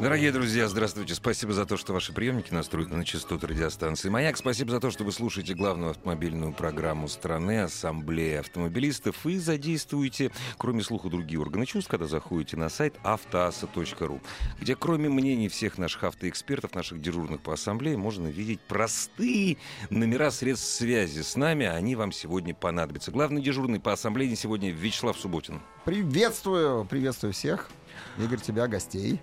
Дорогие друзья, здравствуйте. Спасибо за то, что ваши приемники настроены на частоту радиостанции «Маяк». Спасибо за то, что вы слушаете главную автомобильную программу страны «Ассамблея автомобилистов» и задействуете, кроме слуха, другие органы чувств, когда заходите на сайт автоаса.ру, где кроме мнений всех наших автоэкспертов, наших дежурных по ассамблее, можно видеть простые номера средств связи с нами. Они вам сегодня понадобятся. Главный дежурный по ассамблее сегодня Вячеслав Субботин. Приветствую, приветствую всех. Игорь, тебя, гостей.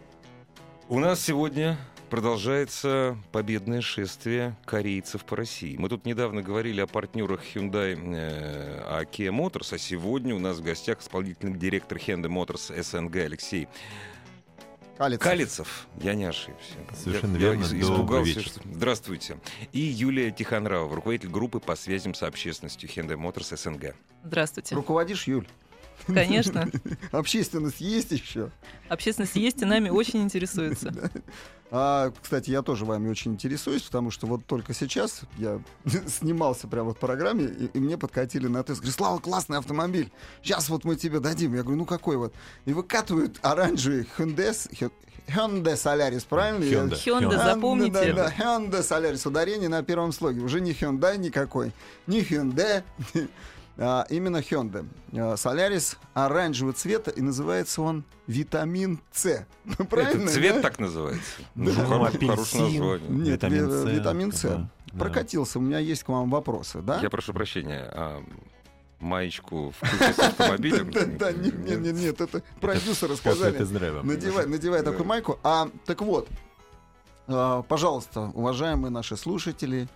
У нас сегодня продолжается победное шествие корейцев по России. Мы тут недавно говорили о партнерах Hyundai, э, о Kia Motors, а сегодня у нас в гостях исполнительный директор Hyundai Motors СНГ Алексей Калицев. Калицев. Я не ошибся. Совершенно я, верно. Я испугался. вечер. Что... Здравствуйте. И Юлия Тихонравова, руководитель группы по связям с общественностью Hyundai Motors СНГ. Здравствуйте. Руководишь, Юль? Конечно. Общественность есть еще? Общественность есть и нами очень интересуется. А, кстати, я тоже вами очень интересуюсь, потому что вот только сейчас я снимался прямо в программе, и, и мне подкатили на тест. Говорят, Слава, классный автомобиль. Сейчас вот мы тебе дадим. Я говорю, ну какой вот? И выкатывают оранжевый Hyundai, Hy- Hyundai Solaris, правильно? Hyundai. Hyundai, Да, запомните. Да, да, Hyundai Solaris. Ударение на первом слоге. Уже не Hyundai никакой. Не Hyundai. А, именно Hyundai. А, Solaris оранжевого цвета, и называется он витамин С. Правильно? Это цвет да? так называется. Ну, хоро- апельсин. хорошее название. Нет, Витамин ви- С, витамин С. да, да. Прокатился. У меня есть к вам вопросы, да? Я прошу прощения, а маечку в купе с автомобилем? Да, да, нет, нет, нет, нет, это продюсеры сказали. Надевай, надевай Да. такую майку. А, так вот, а, пожалуйста, уважаемые наши слушатели,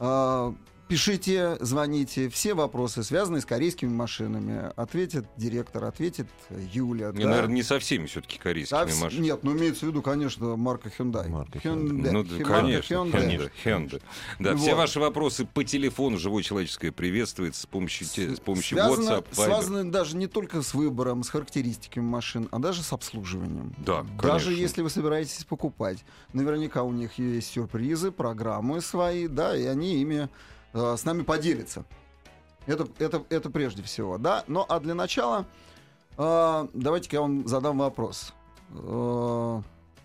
а, пишите, звоните. Все вопросы, связанные с корейскими машинами, ответит директор, ответит Юля. Не, да. наверное, не со всеми все-таки корейскими вс- машинами. Нет, ну имеется в виду, конечно, марка Hyundai. Марка Hyundai. Ну, да, Марка конечно, Hyundai. Hyundai, Hyundai. Да, Ну все вот. ваши вопросы по телефону живое человеческое приветствуется с помощью, те- с помощью Связано, WhatsApp, Viber. связано даже не только с выбором, с характеристиками машин, а даже с обслуживанием. Да, Даже конечно. если вы собираетесь покупать, наверняка у них есть сюрпризы, программы свои, да, и они ими э, с нами поделятся. Это, это, это прежде всего, да. Ну, а для начала э, давайте-ка я вам задам вопрос. Э,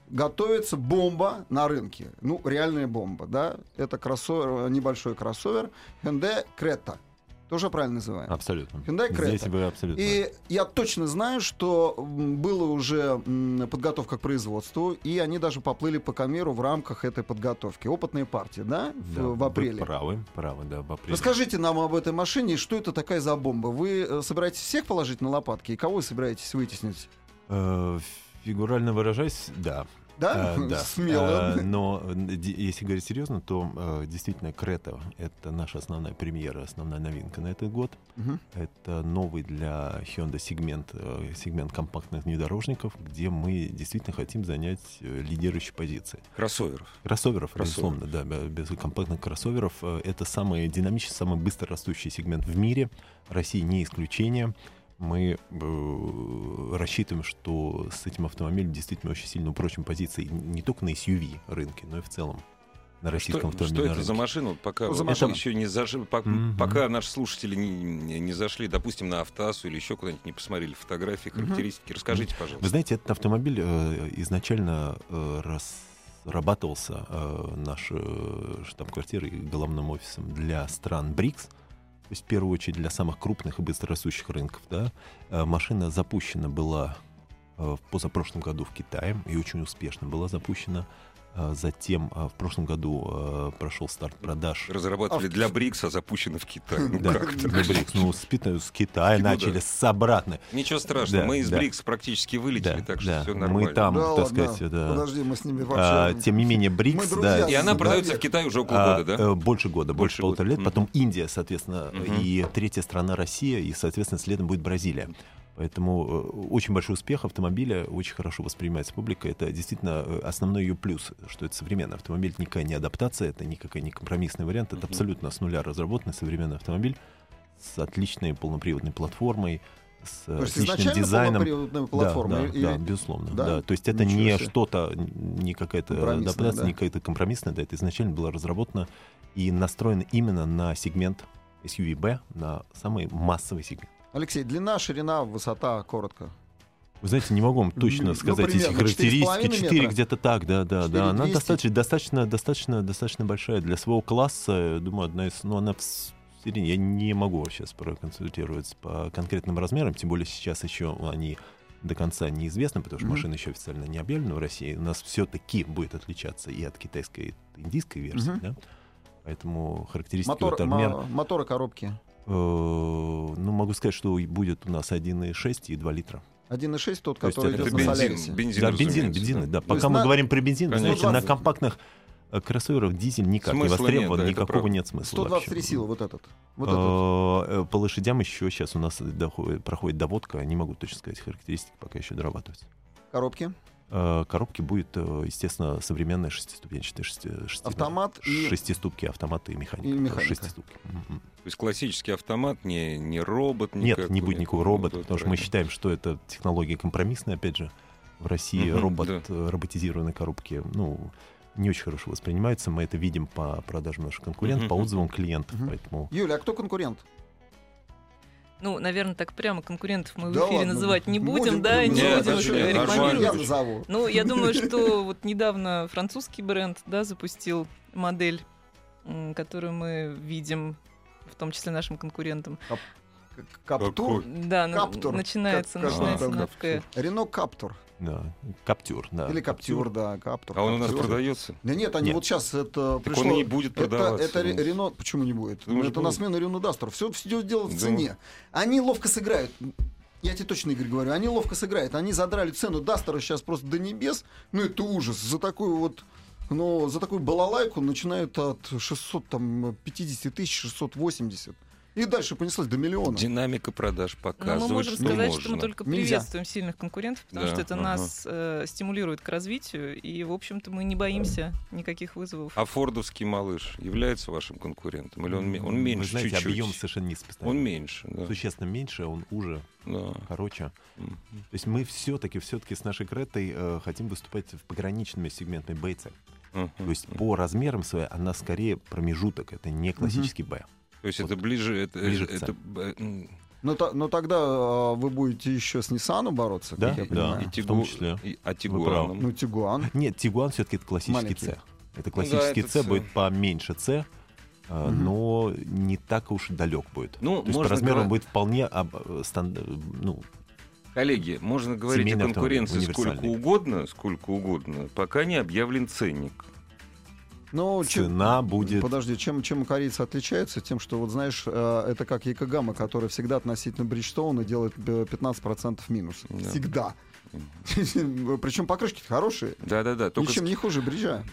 готовится бомба на рынке. Ну, реальная бомба, да. Это кроссовер, небольшой кроссовер Hyundai Creta. Тоже правильно называем? Абсолютно. Hyundai Creta. Здесь вы абсолютно. И я точно знаю, что м, было уже подготовка к производству, и они даже поплыли по Камеру в рамках этой подготовки. Опытные партии, да, в, Да, в вы апреле. Правы, правы, да, в апреле. Расскажите нам об этой машине, что это такая за бомба. Вы э, собираетесь всех положить на лопатки, и кого вы собираетесь вытеснить? Э, Фигурально выражаясь, да. Да? Э, да. Смело. Э, Но э, если говорить серьезно, то э, действительно Крета — это наша основная премьера, основная новинка на этот год. Мгм. Это новый для Hyundai сегмент, э, сегмент компактных внедорожников, где мы действительно хотим занять лидирующие позиции. Кроссоверов. Кроссоверов, Кроссоверов. безусловно, да, бе- без компактных кроссоверов. Это самый динамичный, самый быстро растущий сегмент в мире. Россия не исключение. Мы э, рассчитываем, что с этим автомобилем действительно очень сильно упрочим позиции не только на SUV рынке, но и в целом на Что, российском что автомобильном это за рынке. машина? Пока Что за вот машина? еще не Мгм. пока наши слушатели не, не- зашли, допустим, на автоассу или еще куда-нибудь не посмотрели фотографии, характеристики, расскажите, Вы пожалуйста. знаете, этот автомобиль э, изначально э, разрабатывался э, нашей штаб-квартирой и головным офисом для стран БРИКС, то есть в первую очередь для самых крупных и быстрорастущих рынков. Да? Э, машина запущена была э, в позапрошлом году в Китае и очень успешно была запущена. Э, Затем э, в прошлом году э, прошел старт продаж. Разрабатывали А в- для БРИКСа, а запущены в Китае. Ну Да, как для? БРИКС. Ну, с, с Китая Ну да. начали, с обратно. Ничего страшного, Да, мы из да. БРИКС практически вылетели, Да, так что да. все Мы нормально. там, Да так ладно, сказать, да. Подожди, мы с ними А, вообще... тем не менее, БРИКС, Мы друзья да, И она Да, продается в нет. Китае уже около а, года, да? э, Больше года, больше, Больше полутора года. лет. Потом Индия, соответственно, и третья страна Россия, и, соответственно, следом будет Бразилия. Поэтому э, очень большой успех автомобиля, очень хорошо воспринимается публикой. Это действительно э, основной ее плюс, что это современный автомобиль, это никакая не адаптация, это никакой не компромиссный вариант, это абсолютно с нуля разработанный современный автомобиль с отличной полноприводной платформой, с То есть отличным дизайном. платформа? Да, да, или- да, безусловно. Да? Да? То есть это Ничего не себе. что-то, не какая-то адаптация, да. не какая-то компромиссная, да, это изначально было разработано и настроено именно на сегмент SUV-B, на самый массовый сегмент. Алексей, длина, ширина, высота, коротко. Вы знаете, не могу вам Ну, точно ну, сказать эти примерно характеристики. 4,5 4 метра? где-то так, да, да, да. Она 4,200? достаточно, достаточно, достаточно, достаточно большая для своего класса. Думаю, одна из, ну, она в середине. Я не могу сейчас проконсультироваться по конкретным размерам, тем более сейчас еще они до конца неизвестны, потому что Мгм. машина еще официально не объявлена в России. У нас все-таки будет отличаться и от китайской, и от индийской версии, Мгм. да. Поэтому характеристики Мотор, вот обмер, мо- моторы коробки. Э, ну, могу сказать, что будет у нас 1,6 и 2 литра. 1.6 тот, То есть который это идет Это на бензин, Солярисе. бензин, да, бензин, бензины, да. То Пока мы на- говорим про бензин, Конечно. знаете, на 120. компактных э, кроссоверах дизель никак не Смысла нет, востребован, да, это никакого нет смысла. 123 вообще. силы вот этот. Вот этот. Э, По лошадям еще сейчас у нас доходит- проходит доводка, не могу точно сказать характеристики, пока еще дорабатываются. Коробки. Э, Коробки будет, э, естественно, современная шестиступенчатая шести, шести- Автомат и- шестиступки, автоматы и механика. И механика. Шестиступки. То есть классический автомат, не, не робот Нет, никакой. не будет никакого робота, потому что мы считаем, что это технология компромиссная, опять же. В России Мгм, робот, да. э, роботизированные коробки, ну, не очень хорошо воспринимаются. Мы это видим по продажам наших конкурентов, по Мгм. отзывам клиентов, Мгм. поэтому... Юля, а кто конкурент? Ну, наверное, так прямо конкурентов мы в Да эфире ладно, называть не будем, будем, да, и не Нет, будем зачем? рекламировать. Я назову. Ну, я думаю, что вот недавно французский бренд, да, запустил модель, которую мы видим, в том числе нашим конкурентам. Каптур. Да, Каптур. начинается, Как- начинается а, на. Рено Каптур. Да, Каптюр, да. Или Каптюр, да, Каптур. А он у нас Каптюр. продается? Да нет, они Нет. вот сейчас это Так пришло... он не будет Это, продаваться. это у Ре- нас. Рено, почему не будет? Думаешь, это на будет? смену Рено Дастеру. Все, все дело в Да. цене. Они ловко сыграют. Я тебе точно, Игорь, говорю, они ловко сыграют. Они задрали цену Дастера сейчас просто до небес. Ну, это ужас. За такую вот но за такую балалайку начинают от 650 тысяч, 680. И дальше понеслось до миллиона. Динамика продаж Но показывает, мы можем что сказать, можно. что мы только Нельзя. приветствуем сильных конкурентов, потому Да, что это ага. нас э, стимулирует к развитию, и, в общем-то, мы не боимся никаких вызовов. А фордовский малыш является вашим конкурентом? Или он, он Вы меньше знаете, чуть-чуть? объем совершенно не. Он меньше, да. Существенно меньше, он уже Да. короче. М. То есть мы все-таки, все-таки с нашей Кретой э, хотим выступать в пограничными сегментами C. Мгм. То есть по размерам своей она скорее промежуток, это не классический Б. То есть вот это ближе... Это, ближе к это, э, Но, но тогда а, вы будете еще с Nissan бороться, Да, как я да. понимаю. и в Тигу- том числе. и- а. Тигуаном? Ну, Тигуан. Нет, Тигуан все-таки это классический. С. Это классический это С C. будет поменьше С, а, Мгм. но не так уж далек будет. Ну, То есть по размеру он говорить- будет вполне об- э, стан- э, ну, Коллеги, можно говорить Семейный о конкуренции сколько угодно, сколько угодно, пока не объявлен ценник. Ну, чем- цена будет... Подожди, чем, чем корейцы отличаются? Тем, что, вот знаешь, э, это как Якогама, который всегда относительно Бриджстоуна делает э, 15% минус. Да. Всегда. Причем покрышки хорошие. Да-да-да. Только Ничем не хуже бриджа.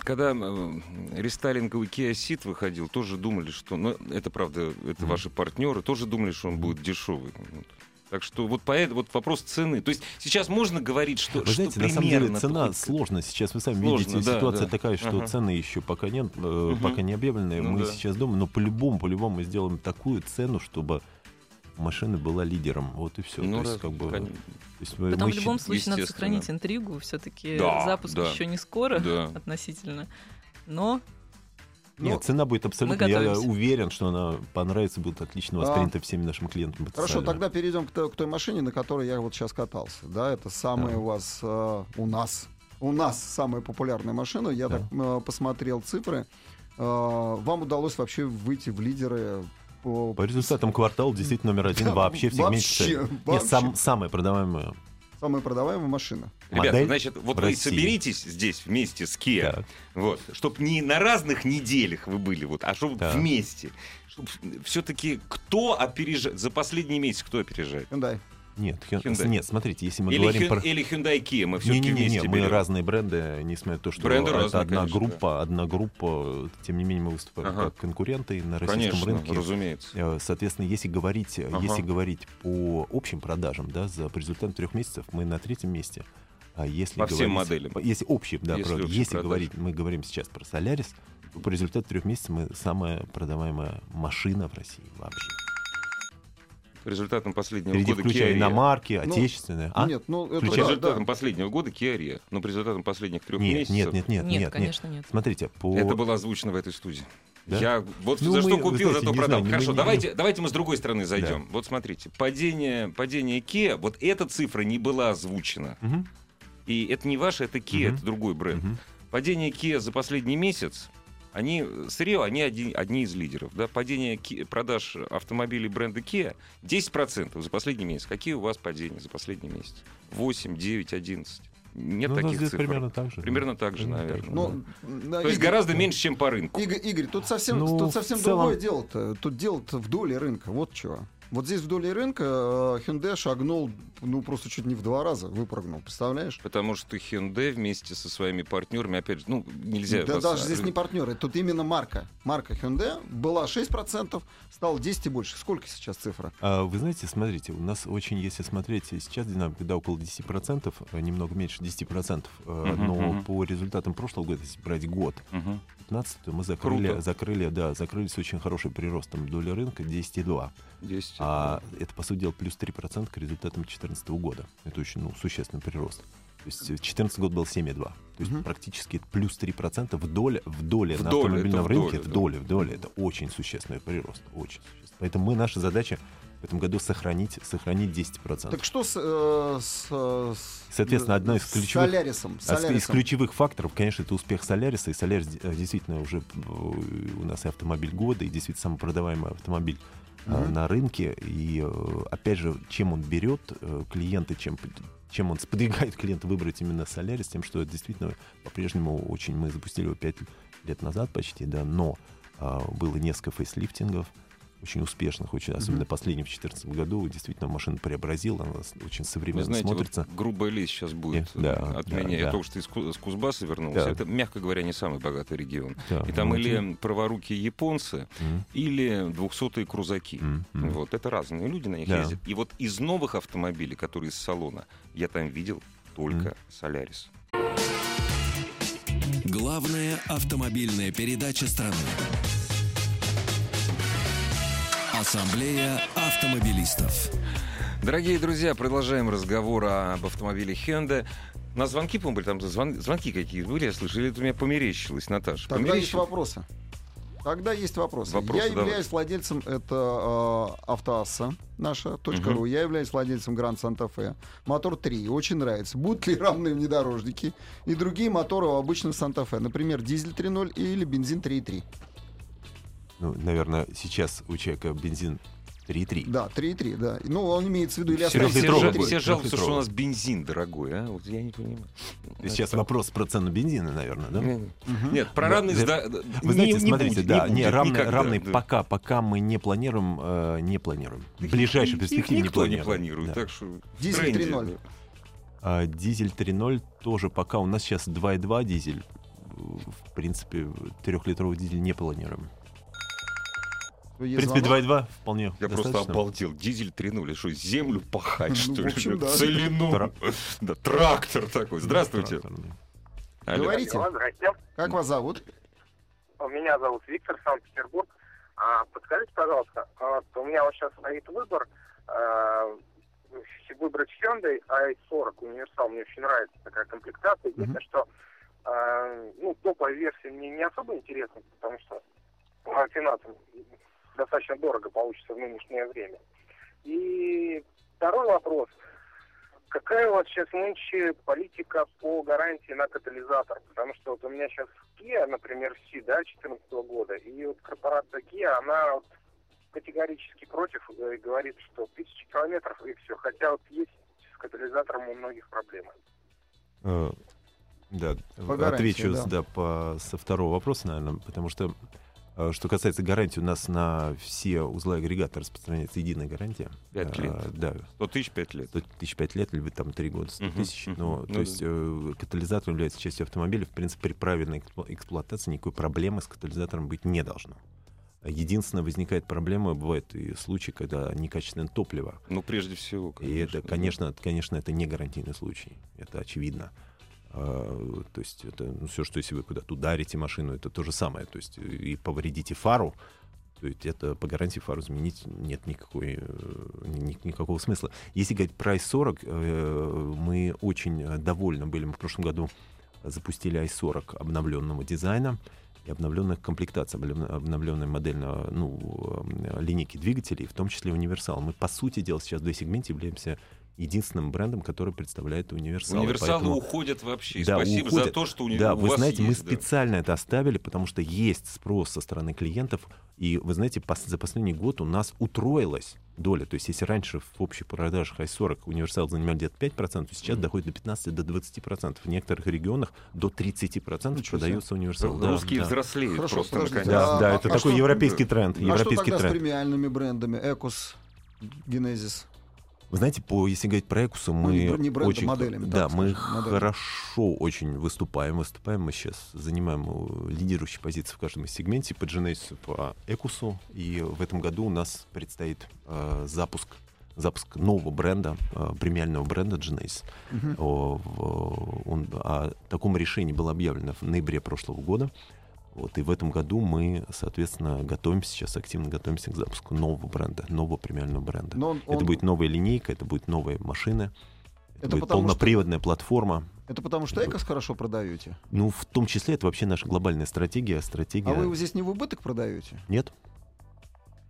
когда э, рестайлинговый Kia Ceed выходил, тоже думали, что... Ну, это правда, это ваши партнеры, тоже думали, что он будет дешевый. Так что вот поэтому вот вопрос цены. То есть сейчас можно говорить, что, Вы что знаете, на самом деле примерно цена тут- сложно. Сейчас вы сами Сложно, видите, да, ситуация да. такая, что Ага. цены еще пока нет, э, Мгм. пока не объявлены. Ну мы да. сейчас думаем, но по-любому, по-любому мы сделаем такую цену, чтобы машина была лидером. Вот и все. Ну, то есть, как бы, то есть мы- Потом мы в любом случае надо сохранить интригу, все-таки Да, запуск да. еще не скоро Да. относительно. Но Нет, Ну, цена будет абсолютно, я уверен, что она понравится, будет отлично А. воспринята всеми нашими клиентами. Хорошо, тогда перейдем к той, к той машине, на которой я вот сейчас катался. Да, это самая Да. у вас, э, у нас, у нас самая популярная машина. Я Да. так э, посмотрел цифры. Э, вам удалось вообще выйти в лидеры по, По результатам квартала действительно номер один Да, вообще в сегменте вообще, C. Нет, вообще. сам, самая продаваемая. Самая продаваемая машина. Ребята, модель значит, вот вы соберитесь здесь вместе с Kia, Так. вот, чтобы не на разных неделях вы были, вот, а чтобы вместе. Чтоб все-таки кто опережает, за последний месяц кто опережает? Hyundai. Нет, Hyun- Hyundai. нет, смотрите, если мы Или, говорим Hyun- про... или Hyundai Kia, мы все-таки Не-не-не, вместе мы берем. разные бренды, несмотря на то, что Бренды это разные, одна конечно, группа, одна группа, тем не менее мы выступаем Ага. как конкуренты на российском Конечно, рынке. разумеется. Э, Соответственно, если говорить, Ага. если говорить по общим продажам, да, за по результатам трех месяцев мы на третьем месте. А если По всем говорить- моделям. по- Если общие, да, Если правда. если говорить, мы говорим сейчас про Солярис, по результату трех месяцев мы самая продаваемая машина в России вообще. По результатам последнего Среди года включая Kia Rio. иномарки, Ну, отечественные. А? Нет, ну это По Включая- да, результатам да. последнего года Kia Rio. Но по результатам последних трех Нет, месяцев... нет, нет, нет, Нет, нет, конечно, нет. Смотрите, по... Это было озвучено в этой студии. Да? Я вот Ну, за мы, что купил, знаете, зато продал. знаю, Хорошо, мы не- давайте, давайте мы с другой стороны зайдем. Вот смотрите, падение, падение Kia, вот эта цифра не была озвучена. Мгм, И это не ваша, это Kia, Мгм. это другой бренд. мгм. Падение Kia за последний месяц, они с Рио, они одни, одни из лидеров. Да? Падение Ki- продаж автомобилей бренда Kia 10% за последний месяц. Какие у вас падения за последний месяц? 8, 9, 11. Нет Ну, таких здесь цифр. примерно так же. Примерно так же, Примерно наверное. Ну, да, То есть Игорь, гораздо меньше, чем по рынку. Игорь, Игорь, тут совсем, Ну, тут совсем целом- другое дело-то. Тут дело-то в доле рынка. Вот чего. Вот здесь в доле рынка э, Hyundai шагнул, ну, просто чуть не в два раза выпрыгнул, представляешь? Потому что Hyundai вместе со своими партнерами, опять же, ну, нельзя... Да вас- даже здесь не партнеры, тут именно марка. Марка Hyundai была 6%, стала 10 и больше. Сколько сейчас цифра? А, Вы знаете, смотрите, у нас очень, если смотреть сейчас динамика, да, около 10%, э, немного меньше 10%, э, Мгм, но мгм. по результатам прошлого года, если брать год, Мгм. 15 мы закрыли, Круто. закрыли, да, закрыли с очень хорошим приростом доли рынка 10,2. 10. А это, по сути дела, плюс 3% к результатам 2014 года. Это очень ну, существенный прирост. То есть 2014 год был 7,2. То есть Мгм. практически плюс 3% в доле, в доле В на доле, автомобильном это в рынке, доле, в доле, в доле. Это очень существенный прирост. Очень существенный. Поэтому мы, наша задача в этом году сохранить, сохранить 10%. Так что с... э, с, э, с- Соответственно, одна из ключевых- Солярисом. с А с- из Солярисом. ключевых факторов, конечно, это успех Соляриса. И Солярис э, действительно уже у нас и автомобиль года, и действительно самый продаваемый автомобиль Мгм. на рынке. И опять же, чем он берет клиенты, чем, чем он сподвигает клиента выбрать именно Солярис, тем, что действительно по-прежнему очень... Мы запустили его 5 лет назад почти, да, но а, было несколько фейслифтингов, очень успешных, очень, особенно последний в 2014 году. Действительно, машина преобразила, она очень Вы современно знаете, смотрится. вот грубая лесть сейчас будет Да, э, от да, меня. Я да. только что из, с Кузбасса вернулся. Да. Это, мягко говоря, не самый богатый регион. Да, И там ну, или праворукие японцы, м, или двухсотые крузаки. м. Вот, это разные люди на них Да. ездят. И вот из новых автомобилей, которые из салона, я там видел только Солярис. Главная автомобильная передача страны. Ассамблея автомобилистов. Дорогие друзья, продолжаем разговор об автомобиле Hyundai. На звонки, по-моему, были там звон- звонки какие были, я слышал, или это у меня померещилось, Наташа? Тогда есть Померещилось? вопросы. Тогда есть вопросы. Вопросы я давай. являюсь владельцем это э, автоасса наша точка Мгм. ру. Я являюсь владельцем Гранд Санта-Фе. Мотор 3. Очень нравится. Будут ли равные внедорожники и другие моторы у обычных Санта-Фе? Например, дизель 3.0 или бензин 3.3. Ну, наверное, сейчас у человека бензин 3,3. Да, 3.3, да. Ну, он имеется в виду или Все, все, все жалуются, что у нас бензин дорогой, а? Вот я не понимаю. Сейчас вопрос про цену бензина, наверное, да? Не- Мгм. Нет, про равность... да. да, Вы не- знаете, не смотрите, будет, да, не не, будет равный, никогда, равный да. пока, пока мы не планируем, э, не планируем. В ближайшей перспективе не никто планируем. не планирует, Да. так что... Дизель тренде, 3.0. да. А дизель 3.0 тоже пока. У нас сейчас 2.2 дизель. В принципе, трехлитровый дизель не планируем. В Есть принципе, звонок? 2.2 вполне Я просто обалдел. Дизель 3.0, что, землю пахать, Ну, что в общем, ли? да. Целину. Да, трактор такой. Здравствуйте. Говорите, как вас зовут? Меня зовут Виктор, Санкт-Петербург. А, подскажите, пожалуйста, а, у меня вот сейчас стоит выбор а, выбрать Hyundai i40 универсал. Мне очень нравится такая комплектация. Единственное, что а, ну, топовая версия мне не особо интересна, потому что по финансам достаточно дорого получится в нынешнее время. И второй вопрос. Какая у вас сейчас нынче политика по гарантии на катализатор? Потому что вот у меня сейчас Kia, например, Си, да, 2014 года, и вот корпорация Kia, она вот категорически против э, и говорит, что тысячи километров и все. Хотя вот есть с катализатором у многих проблемы. Э, Да, По гарантии, отвечу да. да, по, со второго вопроса, наверное, потому что Что касается гарантии, у нас на все узлы агрегата распространяется единая гарантия. Пять лет. А, Да, 100 тысяч 5 лет. 100 тысяч 5 лет, либо там 3 года, 100 Мгм, тысяч. мгм. Но, Ну то да. есть э, катализатор является частью автомобиля. В принципе, при правильной эксплу- эксплуатации никакой проблемы с катализатором быть не должно. Единственное, возникает проблема, бывают и случаи, когда некачественное топливо. Ну, прежде всего, И это, да. конечно, конечно, это не гарантийный случай. Это очевидно. А, то есть это все, что если вы куда-то ударите машину, это то же самое. То есть и повредите фару, то есть это по гарантии фару заменить нет никакой, э, ни- никакого смысла. Если говорить про i40, э, мы очень э, довольны были. Мы в прошлом году запустили i40 обновленного дизайна и обновленных комплектаций, обновлен- обновленной модельной ну, э, линейки двигателей, в том числе универсал. Мы, по сути дела, сейчас в сегменте являемся единственным брендом, который представляет универсал. Универсалы Поэтому- уходят вообще. И Да, Спасибо за уходят. то, что у, ни- да, у вы вас знаете, мы есть, да. специально это оставили, потому что есть спрос со стороны клиентов. И вы знаете, за последний год у нас утроилась доля. То есть если раньше в общей продажах i40 универсал занимал где-то 5%, то сейчас Мгм. доходит до 15 до 20%. В некоторых регионах до 30% Ничего себе. продается универсал. Да, Русские да. взрослеют Хорошо, просто подождите, наконец. Да, А- да, а- это а такой что- европейский тренд. А что европейский тогда с тренд. премиальными брендами? Экус, Генезис. Вы знаете, по, если говорить про Экусу, Ну, мы бр- не брендом, очень, моделями, да, мы скажем, моделями. хорошо очень выступаем. Выступаем мы сейчас, занимаем э, лидирующие позиции в каждом из сегменте по Genesis, по Экусу. И в этом году у нас предстоит э, запуск запуск нового бренда, э, премиального бренда Genesis. Мгм. О, в- он, о таком решении было объявлено в ноябре прошлого года. Вот, и в этом году мы, соответственно, готовимся, сейчас активно готовимся к запуску нового бренда, нового премиального бренда. Но он- Это он- будет новая линейка, это будет новые машины, это, Это будет потому что- полноприводная платформа. Это потому что Экос хорошо продаете. Ну, в том числе, это вообще наша глобальная стратегия. Стратегия... А вы его здесь не в убыток продаете? Нет?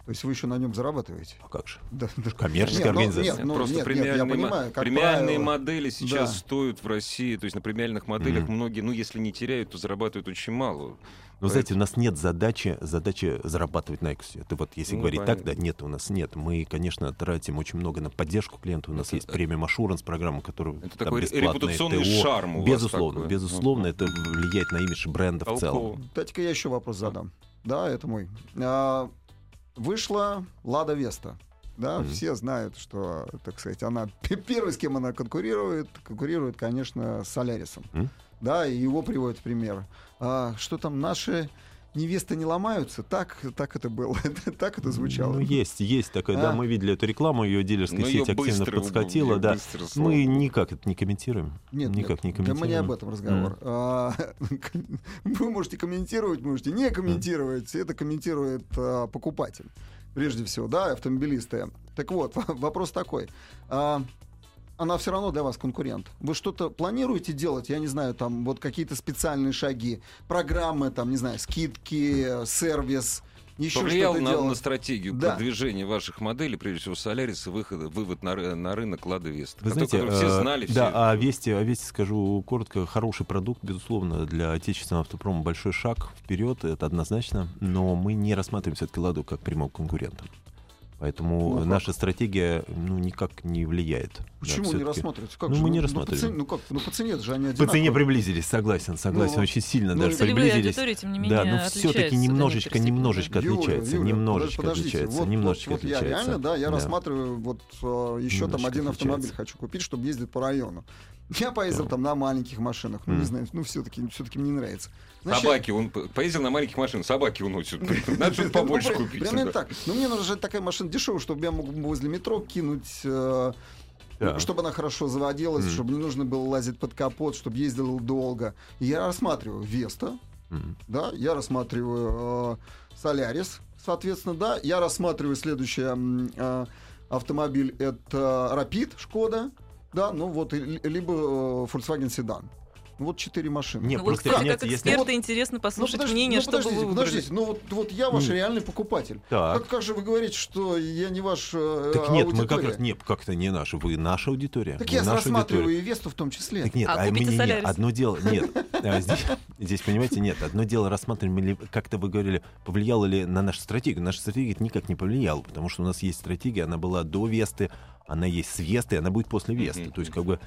То есть вы еще на нем зарабатываете? А как же? Да, да. Коммерческая Нет, ну, организация. нет, ну, Просто нет, нет, премиальные, я мо- понимаю, премиальные правило. модели сейчас Да. стоят в России, то есть на премиальных моделях Мгм. многие, ну если не теряют, то зарабатывают очень мало. Но, знаете, у нас нет задачи, задачи зарабатывать на экусе. Это вот, если Ну, говорить так, понятно. да, нет, у нас нет. Мы, конечно, тратим очень много на поддержку клиента. У нас Это- есть премиум Assurance программа, которая Это там такой репутационный ТО. шарм у вас Безусловно, такой. безусловно, это влияет на имидж бренда в целом. Дайте-ка я еще вопрос задам. Да, это мой. А, вышла Лада Веста. Да, Мгм. все знают, что, так сказать, она первый, с кем она конкурирует, конкурирует, конечно, с Солярисом. М? Да, и его приводят в пример. А, что там наши невесты не ломаются? Так, так это было, так это звучало. Ну, есть, есть такая, да, А. мы видели эту рекламу, ее дилерская Но сеть её активно быстро, подскочила, её да. быстро, Мы никак это не комментируем. Нет, никак нет, не да мы не комментируем. об этом разговор. А, Вы можете комментировать, можете не комментировать. Это комментирует а, покупатель. Прежде всего, да, автомобилисты. Так вот, вопрос такой. А, Она все равно для вас конкурент. Вы что-то планируете делать? Я не знаю, там вот какие-то специальные шаги, программы, там, не знаю, скидки, сервис, еще Повлиял что-то на, на делать. стратегию Да. продвижения ваших моделей, прежде всего Солярис и выхода, вывод на, на рынок Лада Веста. Вы знаете, который все э, знали, все. да, о Весте, о Весте скажу коротко. Хороший продукт, безусловно, для отечественного автопрома большой шаг вперед, это однозначно. Но мы не рассматриваем все-таки Ладу как прямого конкурента. Поэтому Ну, как? наша стратегия ну, никак не влияет. Да, Почему не всё-таки. рассматриваете? Как Ну, же? мы не по рассматриваем. цене- Ну как? Ну по цене же они По цене одинаковые. приблизились, согласен, согласен, Ну, очень сильно ну, даже приблизились. аудитории, тем не менее, Да, но все-таки немножечко, немножечко Юля, отличается, Юля, немножечко подождите, отличается, вот, немножечко вот, вот я отличается. реально, да, я Да. рассматриваю вот э, еще там Немножечко один автомобиль отличается. хочу купить, чтобы ездить по району. Я поездил Да. там на маленьких машинах, ну не Мгм. знаю, ну все-таки все-таки мне не нравится. Значит, Собаки, он поездил на маленьких машинах, собаки уносят. Надо что-то побольше ну, купить. Прямо да. так. Но мне нужна такая машина дешевая, чтобы я мог возле метро кинуть, э, Да. чтобы она хорошо заводилась, Мгм. чтобы не нужно было лазить под капот, чтобы ездила долго. И я рассматриваю Веста, М. да, я рассматриваю э, Солярис, соответственно, да, я рассматриваю следующий э, автомобиль, это Rapid, Шкода, да, ну вот, либо э, Volkswagen Sedan. Ну, Вот четыре машины. Не, Ну, вот, просто, кстати, понимаете, как если- эксперта Вот- интересно послушать подожди- мнение, ну, что бы подождите, вы выбрали. подождите, ну вот, вот я ваш М. реальный покупатель. Так. Как, как же вы говорите, что я не ваш э, Так нет, мы как аудитория? раз нет, как-то не наши, вы наша аудитория. Так вы я наша рассматриваю аудитория. и Весту в том числе. Так нет, А а, мне- не, Солярис? одно дело, нет, А здесь, здесь, понимаете, нет, одно дело рассматриваем ли, как-то вы говорили, повлияло ли на нашу стратегию. Наша стратегия это никак не повлияла, потому что у нас есть стратегия, она была до Весты, она есть с Вестой, она будет после Весты. То есть как бы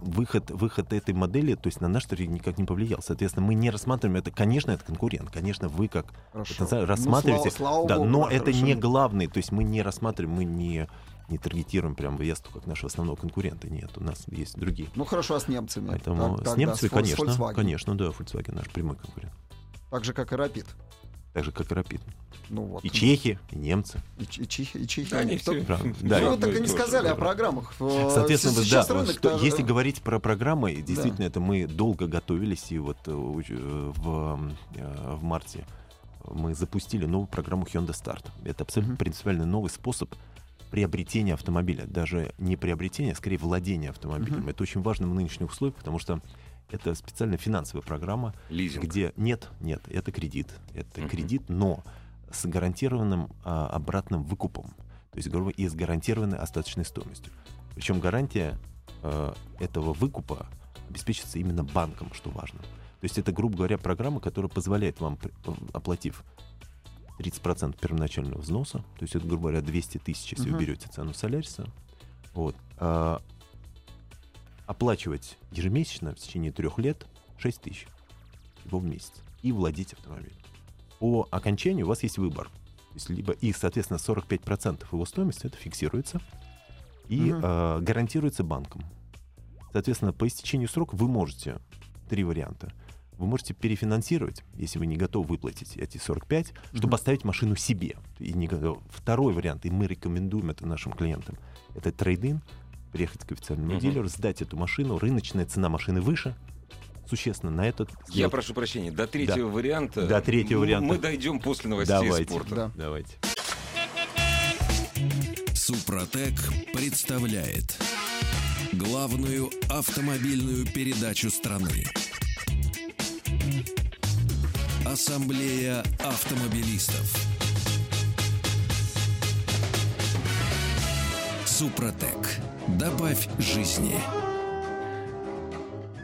выход, выход этой модели, то есть на наш тариф никак не повлиял. Соответственно, мы не рассматриваем это, конечно, это конкурент, конечно, вы как потенциально Ну, рассматриваете, слава- слава да, богу, но да, это хорошо. не главный, то есть мы не рассматриваем, мы не не таргетируем прям Весту как нашего основного конкурента. Нет, у нас есть другие. Ну хорошо, а с немцами? Поэтому Так- с немцами, Фоль- конечно, Volkswagen. конечно, да, Volkswagen наш прямой конкурент. Так же, как и Rapid. Так же, как и Rapid. Ну, вот. И чехи, и немцы. И, и чехи, и чехи. Да, они все- Правда. всё Да, Ну, вы одно так и не сказали да. о программах. Э, Соответственно, вот, сейчас да, рынок что- тоже- если говорить про программы, действительно, это мы долго готовились, и вот э, э, в, э, в марте мы запустили новую программу Hyundai Start. Это абсолютно Мгм. принципиально новый способ приобретения автомобиля. Даже не приобретения, а скорее владения автомобилем. Мгм. Это очень важно в нынешних условиях, потому что это специальная финансовая программа, Лизинг. где нет, нет, это кредит, это Мгм. кредит, но с гарантированным а, обратным выкупом, то есть грубо и с гарантированной остаточной стоимостью. Причем гарантия э, этого выкупа обеспечится именно банком, что важно. То есть это, грубо говоря, программа, которая позволяет вам, оплатив 30% первоначального взноса, то есть это, грубо говоря, 200 тысяч, если вы Мгм. берете цену Соляриса, вот, а, оплачивать ежемесячно в течение трех лет 6 тысяч его в месяц и владеть автомобилем. По окончанию у вас есть выбор. То есть либо и, соответственно, 45% его стоимости это фиксируется и Мгм. э, гарантируется банком. Соответственно, по истечению срока вы можете три варианта. Вы можете перефинансировать, если вы не готовы выплатить эти 45, чтобы Мгм. оставить машину себе. И не готовы. Второй вариант, и мы рекомендуем это нашим клиентам, это трейдин, приехать к официальному Мгм. дилеру, сдать эту машину, рыночная цена машины выше, существенно на этот Я сделать- прошу прощения, до третьего варианта. До третьего варианта. Мы дойдем после новостей Давайте. спорта. Да. Давайте. Супротек представляет главную автомобильную передачу страны. Ассамблея автомобилистов. Супротек. Добавь жизни.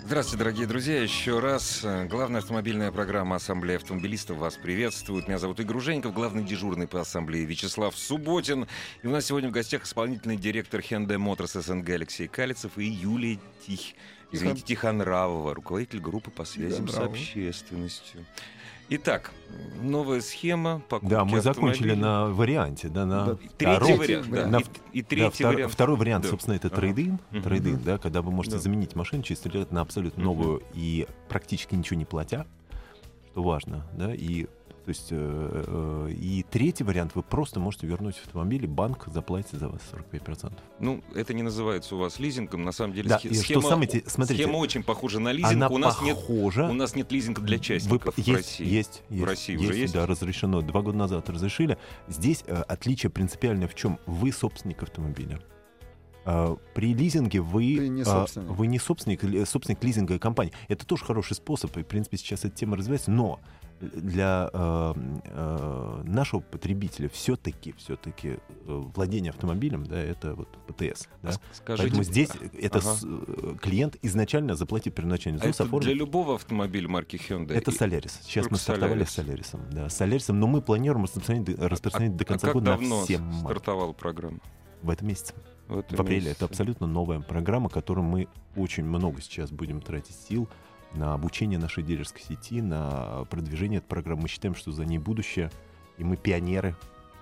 Здравствуйте, дорогие друзья. Еще раз. э, Главная автомобильная программа Ассамблеи автомобилистов вас приветствует. Меня зовут Игорь Женьков, главный дежурный по Ассамблее Вячеслав Субботин. И у нас сегодня в гостях исполнительный директор Hyundai Motors СНГ Алексей Калицев и Юлия Тих... Извините, Тихонравова, руководитель группы по связям с общественностью. Итак, новая схема покупки Да, мы закончили автомобиля. на варианте, да, на Да. Третий втором. вариант, да. На И, и Да, третий втор- вариант. Второй вариант, Да. собственно, это Ага. трейдин, Мгм. трейдин, да, когда вы можете Да. заменить машину через три лет на абсолютно новую и практически ничего не платя, что важно, да, и то есть э, э, и третий вариант вы просто можете вернуть автомобиль, и банк заплатит за вас 45%. Ну, это не называется у вас лизингом. На самом деле Да, схе- и что схема, самое те- смотрите, схема очень похожа на лизинг. Она у, нас нет, похожа. у нас нет лизинга для частников в есть, России. Есть, есть. России уже есть? Да, разрешено. Два года назад разрешили. Здесь э, отличие принципиальное в чем? Вы собственник автомобиля. А, При лизинге вы, Ты не а, собственник. вы не собственник, собственник лизинговой компании. Это тоже хороший способ, и, в принципе, сейчас эта тема развивается, но для э, э, нашего потребителя все-таки, все-таки владение автомобилем, да, это вот ПТС. Да? А Скажите, Поэтому здесь это Ага. с- э, клиент изначально заплатит первоначальный а взнос, это оформит. для любого автомобиля марки Hyundai? Это Солярис. Сейчас только мы стартовали Solaris. с Солярисом. Да, с Солярисом, но мы планируем распространить, распространить до а конца как года давно на все марки. стартовала программа? В этом месяце. В, этом В апреле. месяце. Это абсолютно новая программа, которую мы очень много сейчас будем тратить сил на обучение нашей дилерской сети, на продвижение этой программы. Мы считаем, что за ней будущее, и мы пионеры.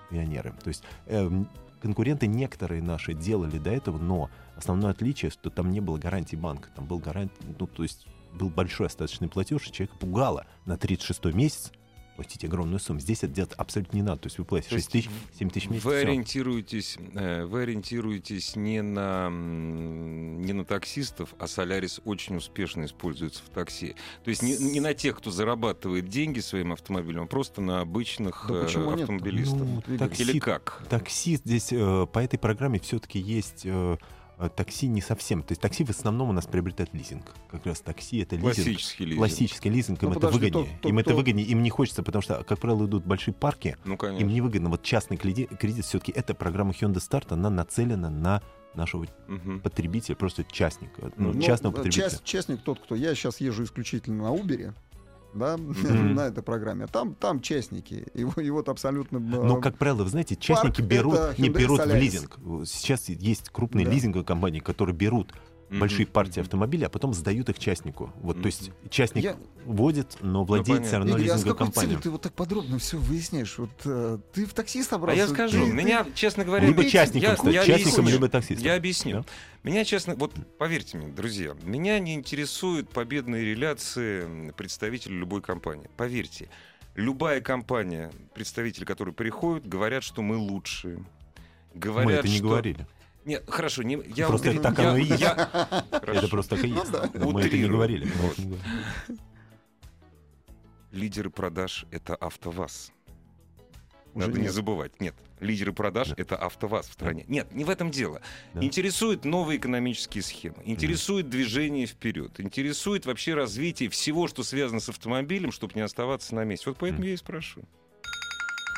Пионеры. То есть эм, конкуренты некоторые наши делали до этого, но основное отличие, что там не было гарантии банка. Там был гарантий, ну, то есть был большой остаточный платеж, и человека пугало на 36-й месяц платить огромную сумму. Здесь это делать абсолютно не надо. То есть вы платите То 6 тысяч, 7 тысяч в месяц. Вы ориентируетесь, э, вы ориентируетесь не на, не на таксистов, а Солярис очень успешно используется в такси. То есть не, не на тех, кто зарабатывает деньги своим автомобилем, а просто на обычных Да э, автомобилистов. Ну, Игорь. такси- Или как? Такси здесь э, по этой программе все-таки есть э, такси не совсем. То есть такси в основном у нас приобретает лизинг. Как раз такси это лизинг. Классический лизинг. Классический лизинг, им Ну, это подожди, выгоднее. тот- тот, им это кто- выгоднее, им не хочется, потому что, как правило, идут большие парки, Ну, им конечно. невыгодно. Вот частный кредит, кредит все-таки эта программа Hyundai Start, она нацелена на нашего Мгм. потребителя, просто частника, ну, Ну, частного э, потребителя. част- честник тот, кто... Я сейчас езжу исключительно на Uber. Да, Мгм. на этой программе. Там, там частники. И, и вот абсолютно... э, Но, как правило, вы знаете, частники берут, не берут в Solaris. лизинг. Сейчас есть крупные Да. лизинговые компании, которые берут Мгм. большие партии автомобилей, а потом сдают их частнику. Вот, то есть частник Я- водит, но владеет понятно. все равно Игорь, а с какой целью компанией. ты вот так подробно все выясняешь? Вот э, ты в такси А собрался? я скажу, Ты- ты- меня, честно говоря, Либо частником я- стать, я частником, объясню. либо таксистом. Я объясню. Да? Меня, честно, вот поверьте мне, друзья, меня не интересуют победные реляции представителей любой компании. Поверьте, любая компания, представители, которые приходят, говорят, что мы лучшие. Говорят, Мы это не что... говорили. Нет, хорошо, не, я Просто утрирую. так Я- оно и есть. я- Это просто так и есть. Ну да. Мы это не говорили. Не. Лидеры продаж — это АвтоВАЗ. Уже Надо не нет. забывать. Нет, лидеры продаж Да. это АвтоВАЗ в стране. Нет, не в этом дело. Да. Интересуют новые экономические схемы, интересует движение вперед, интересует вообще развитие всего, что связано с автомобилем, чтобы не оставаться на месте. Вот поэтому Мгм. я и спрашиваю.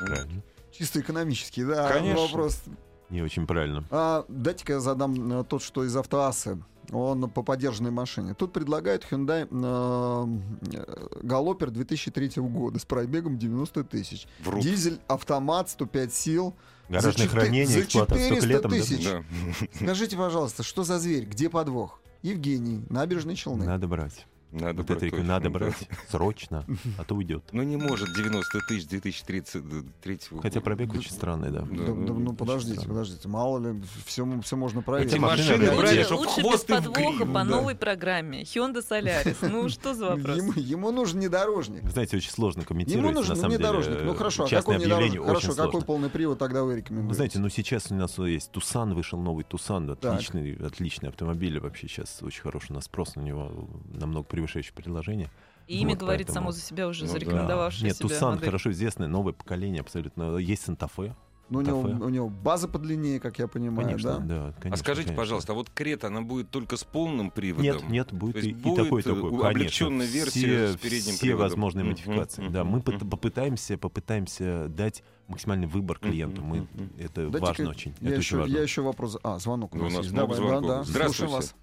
Правильно. Чисто экономический, да. Конечно. Вопрос. Не очень правильно. А, дайте-ка я задам э, тот, что из автоассы. Он по поддержанной машине. Тут предлагают Hyundai э, Галопер 2003 года с пробегом 90 тысяч. Дизель, автомат, 105 сил. Гаражное четы- хранение, за эксплуатация столько 400 летом. да? тысяч. Да. Скажите, пожалуйста, что за зверь? Где подвох? Евгений, набережные Челны. Надо брать. Надо Вот это брать и точно, надо да. брать. Срочно. А то уйдет. Ну не может 90 тысяч 2033 Хотя года. пробег очень странный, да. Да, Да, да, ну, ну подождите, подождите, мало ли, все, все можно проверить. Эти машины реально брали, Лучше- чтобы лучше без подвоха по да. новой программе. Hyundai Solaris. Ну что за вопрос? Ему, ему нужен внедорожник. Знаете, очень сложно Ему комментировать. нужен на самом внедорожник. деле, ну хорошо, а какой внедорожник? Хорошо, какой полный привод тогда вы рекомендуете? Знаете, ну сейчас у нас есть Тусан, вышел новый Тусан, отличный, отличный автомобиль, вообще сейчас очень хороший у нас спрос на него, намного превышающее предложение. И имя Вот, говорит поэтому- само за себя уже Ну да. зарекомендовавшее Нет, себя Тусан модель. хорошо известный, новое поколение абсолютно. Есть Санта-Фе, Ну, у, него, у него база подлиннее, как я понимаю, конечно, да? да, конечно. А скажите, конечно. пожалуйста, а вот Крета, она будет только с полным приводом? Нет, нет, будет и, есть и будет, такой, э, такой, конечно. облегченная версия все, с передним все приводом. возможные модификации. Да, мгм, мы мгм. попытаемся, попытаемся дать максимальный выбор клиенту. Мы, мгм. это Дайте-ка важно очень. Я это еще, очень важно. я еще вопрос... А, звонок у Ну, нас, у нас есть. много Давай, звонков. да, да. Здравствуйте. Слушаем вас.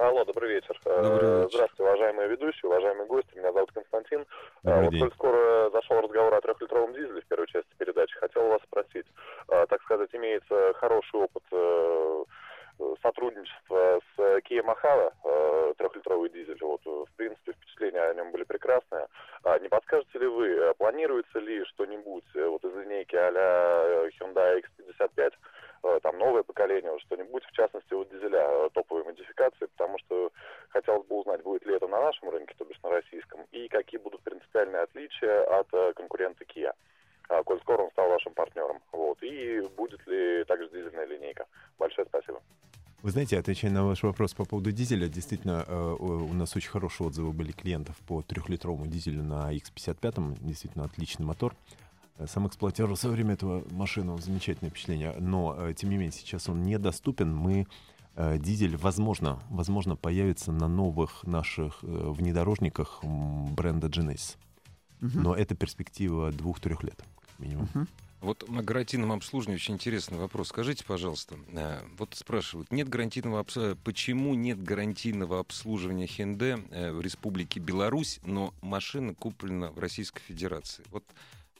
Алло, добрый вечер. Э, Добрый вечер. Здравствуйте, уважаемые ведущие, уважаемые гости. Меня зовут Константин. Э, Добрый вот день. коль скоро зашел разговор о трехлитровом дизеле в первой части передачи, хотел вас спросить. Э, Так сказать, имеется хороший опыт э, э, сотрудничества с э, Kia Mahara, э, трехлитровый дизель. Вот, э, в принципе, впечатления о нем были прекрасные. А Не подскажете ли вы, э, планируется ли что-нибудь э, вот из линейки а-ля э, Hyundai X55, э, там новое поколение, что-нибудь, в частности, вот дизеля э, топовой модификации, потому что хотелось бы узнать, будет ли это на нашем рынке, то бишь на российском, и какие будут принципиальные отличия от э, конкурента Kia, а, коль скоро он стал вашим партнером. Вот. И будет ли также дизельная линейка. Большое спасибо. Вы знаете, отвечая на ваш вопрос по поводу дизеля, действительно, э, у нас очень хорошие отзывы были клиентов по трехлитровому дизелю на X55, действительно отличный мотор. Э, Сам эксплуатировал во время этого машину, замечательное впечатление. Но, э, тем не менее, сейчас он недоступен. Мы дизель, возможно, возможно, появится на новых наших внедорожниках бренда Genesis. Мгм. Но это перспектива двух-трех лет, минимум. Вот на гарантийном обслуживании очень интересный вопрос. Скажите, пожалуйста, э, вот спрашивают, нет гарантийного обс- почему нет гарантийного обслуживания Hyundai э, в Республике Беларусь, но машина куплена в Российской Федерации? Вот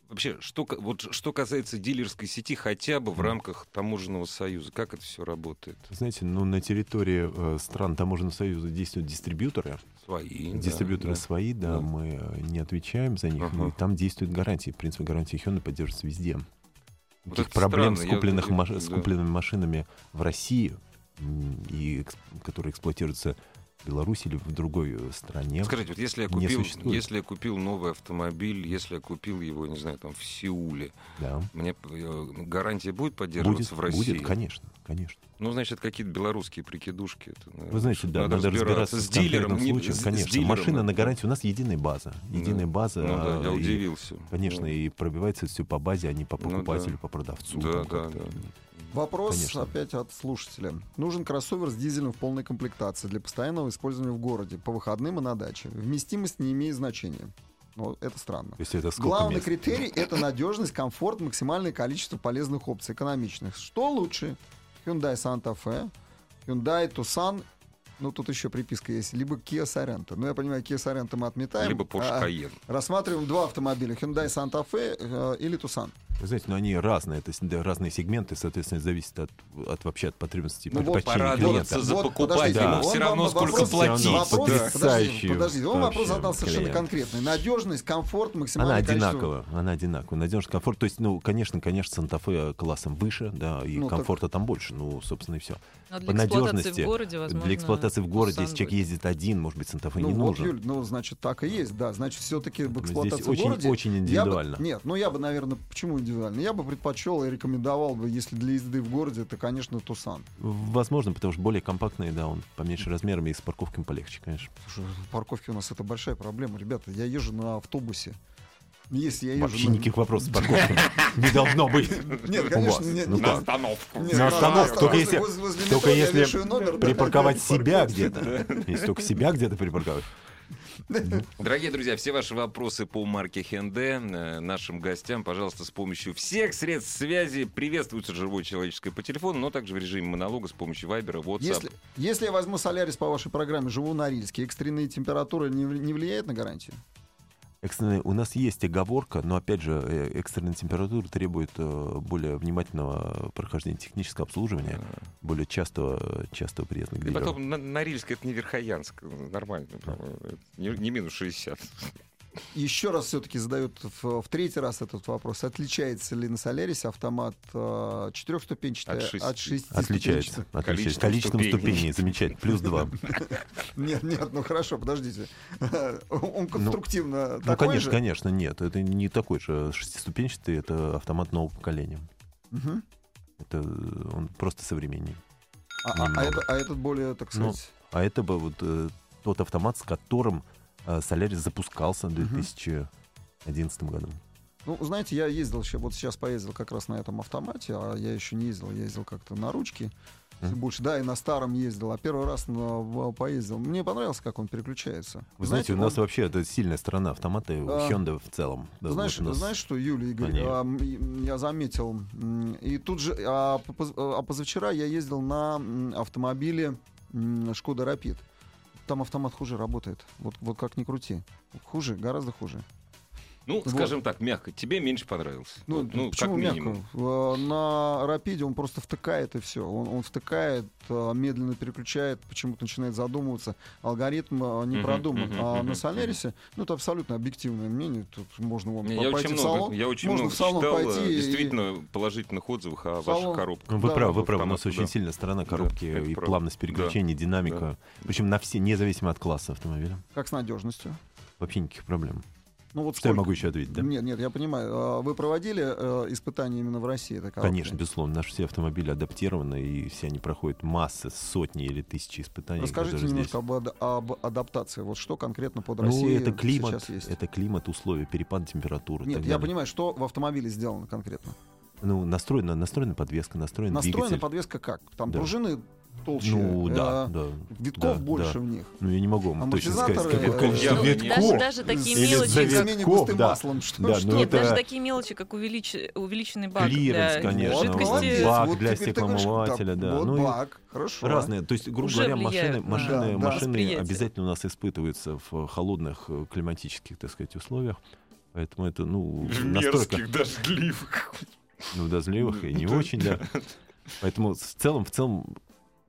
вообще, что, вот, что касается дилерской сети хотя бы в рамках таможенного союза, как это все работает? Знаете, ну, на территории э, стран Таможенного союза действуют дистрибьюторы. Свои. Дистрибьюторы да. свои, да, Да. мы э, не отвечаем за них. Ага. И там действуют гарантии. В принципе, гарантии Hyundai поддерживаются везде. Вот Никаких это проблем странно, с, я купленных говорю, маш- с да. купленными машинами в России, и которые эксплуатируются Беларуси или в другой э, стране. Скажите, вот если я купил, если я купил новый автомобиль, если я купил его, не знаю, там в Сеуле, Да. мне э, гарантия будет поддерживаться Будет, в России? будет, конечно, конечно. Ну, значит, какие-то белорусские прикидушки. Это, наверное, Вы знаете, да, надо, разбираться, с с дилером. не- случаем. с- с конечно, дилером, машина да. на гарантии. У нас единая база. Единая Да. база. Ну да, я а, и, удивился. Конечно, Ну, и пробивается все по базе, а не по Ну да. покупателю, по продавцу. Да, там да, да. Вопрос Конечно. опять от слушателя. Нужен кроссовер с дизелем в полной комплектации для постоянного использования в городе, по выходным и на даче. Вместимость не имеет значения. Ну, это странно. Есть это Главный мест? критерий — это надежность, комфорт, максимальное количество полезных опций, экономичных. Что лучше? Hyundai Santa Fe, Hyundai Tucson Ну, тут еще приписка есть. Либо Kia Sorento. Ну, я понимаю, Kia Sorento мы отметаем. Либо Porsche А, Cayenne. Рассматриваем два автомобиля. Hyundai Santa Fe э, или Tucson. Вы знаете, но они разные, это с- да, разные сегменты, соответственно, зависит от, от вообще от потребностей Ну вот предпочтений Порадоваться клиента. за Вот, покупателя, подождите, ему все равно сколько вопрос- платить. Вопрос- Да. подождите, Потрясающий подождите, он вопрос задал совершенно клиент. конкретный. Надежность, комфорт, Она максимальное количество- одинаковая, она одинаковая. Надежность, комфорт. То есть, ну, конечно, конечно, Санта-Фе классом выше, да, и Ну, так- комфорта там больше, ну, собственно, и все. А для По эксплуатации надежности, в городе, возможно, Для эксплуатации в городе, если человек ездит один, может быть, Санта-Фе Ну не вот, нужен. Юль, ну, значит, так и есть, да. Значит, все-таки в Здесь эксплуатации в очень, городе... очень я бы- индивидуально. нет, ну я бы, наверное, почему индивидуально? Я бы предпочел и рекомендовал бы, если для езды в городе, это, конечно, Тусан. Возможно, потому что более компактный, да, он поменьше размерами и с парковками полегче, конечно. Слушай, парковки у нас это большая проблема. Ребята, я езжу на автобусе. Если я езжу Вообще на- никаких вопросов с парковками не должно быть. Нет, конечно, нет, Ну как? остановку. Нет, На остановку, только возле- если- возле- возле Только если номер, припарковать на себя где-то. Если только себя где-то припарковать. Дорогие друзья, все ваши вопросы по марке Hyundai э, нашим гостям, пожалуйста, с помощью всех средств связи приветствуется живое человеческое по телефону, но также в режиме монолога с помощью Вайбера, WhatsApp. Если, если я возьму Солярис по вашей программе, живу на Рильске, экстренные температуры не, не влияет на гарантию? Экстренные- у нас есть оговорка, но опять же, э, экстренная температура требует э, более внимательного прохождения технического обслуживания, более частого, частого приезда И потом на, Норильск это не Верхоянск, нормально, не, не минус 60. Еще раз все-таки задают в, в третий раз этот вопрос. Отличается ли на Солярисе автомат э, четырехступенчатый От шести. от шести Отличается. отличается. Количеством ступеней. ступеней, замечательно. Плюс два. Нет, нет, ну хорошо, подождите. Он конструктивно Ну, такой конечно, же? конечно, нет. Это не такой же шестиступенчатый, это автомат нового поколения. Мгм. Это э, он просто современнее. А, а- а это- а этот более, так Ну, сказать... А это бы вот э, тот автомат, с которым э, Солярис запускался в 2011 году. Ну, знаете, я ездил, вот сейчас поездил как раз на этом автомате, а я еще не ездил, я ездил как-то на ручке. Больше, да, и на старом ездил, а первый раз на, поездил. Мне понравилось, как он переключается. Вы знаете, у нас он- вообще это сильная сторона автомата А, Hyundai в целом. Да, знаешь, нас- знаешь, что, Юлия, Игорь, они- а, я заметил, и тут же, а, а позавчера я ездил на автомобиле Шкода Рапид. Там автомат хуже работает. Вот, вот как ни крути. Хуже, гораздо хуже. Ну, Вот. скажем так, мягко, тебе меньше понравился. Ну, Вот, ну почему как мягко? минимум. Э, На Рапиде он просто втыкает и все. Он, он втыкает, э, медленно переключает, почему-то начинает задумываться. Алгоритм э, не продуман. мгм, а мгм, на Солярисе, ну, это абсолютно объективное мнение. Тут можно вон, я пойти очень в много, салон. я очень можно много в салон читал пойти э, и- действительно положительных отзывов о Салон. ваших коробках. Ну, Вы Да, правы, вы правы. У нас это, очень да. сильная сторона коробки это и правда. плавность переключения, динамика. да. Причем на все, независимо от класса автомобиля. Как с надежностью. Вообще никаких проблем. Ну, вот Что я сколько- могу еще ответить, да? Нет, нет, я понимаю. А Вы проводили э, испытания именно в России? коробки? Конечно, безусловно. Наши все автомобили адаптированы, и все они проходят массы, сотни или тысячи испытаний. Расскажите немножко здесь. об, об адаптации. Вот что конкретно под Ну, Россией это климат, сейчас есть? это климат, условия, перепад температуры. Нет, я далее. понимаю, что в автомобиле сделано конкретно. Ну, настроена, настроена подвеска, настроен Настроена двигатель. подвеска как? Там Да. пружины толще, Ну, да, э, да. витков да, больше да. в них. Ну, я не могу вам точно сказать, какое э, количество ну, витков. Даже, даже такие Или мелочи, замене густым да. маслом. Что, Да, что? ну Нет, это- даже такие мелочи, как увелич- увеличенный бак Клиренс, для конечно, Вот, жидкости. молодец, бак вот для стеклоомывателя, да. Вот Ну и бак, хорошо. Разные. То есть, грубо Уже говоря, влияют машины, на машины, Да, да. машины обязательно у нас испытываются в холодных э, климатических, так сказать, условиях. Поэтому это, ну, настолько... дождливых. Ну, в дождливых и не очень, да. Поэтому в целом, в целом,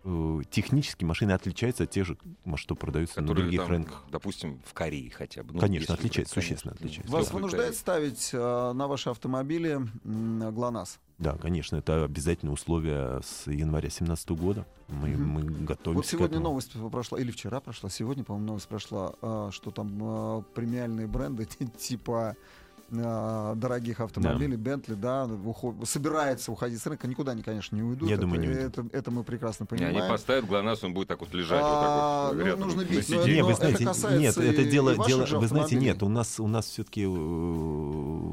э, технически машины отличаются от тех же, что продаются на других там, рынках. допустим, в Корее хотя бы. Ну, Конечно, отличается, существенно отличается. Вас Да. вынуждает ставить э, на ваши автомобили м, ГЛОНАСС? Да, конечно, это обязательное условие с января 2017 года. Мы, Мгм. мы готовимся Вот к сегодня этому. новость прошла, или вчера прошла, сегодня, по-моему, новость прошла, а, что там премиальные бренды типа а, дорогих автомобилей, Бентли, да, уход- собирается уходить с рынка, никуда они, конечно, не уйдут. Я это, думаю, не уйдут. это, это мы прекрасно Не, понимаем. они поставят ГЛОНАСС, он будет так вот лежать А, вот так вот ну, рядом нужно бить, но. Не, вы это знаете, касается нет, это дело, дело, вы знаете, нет, у нас у нас все-таки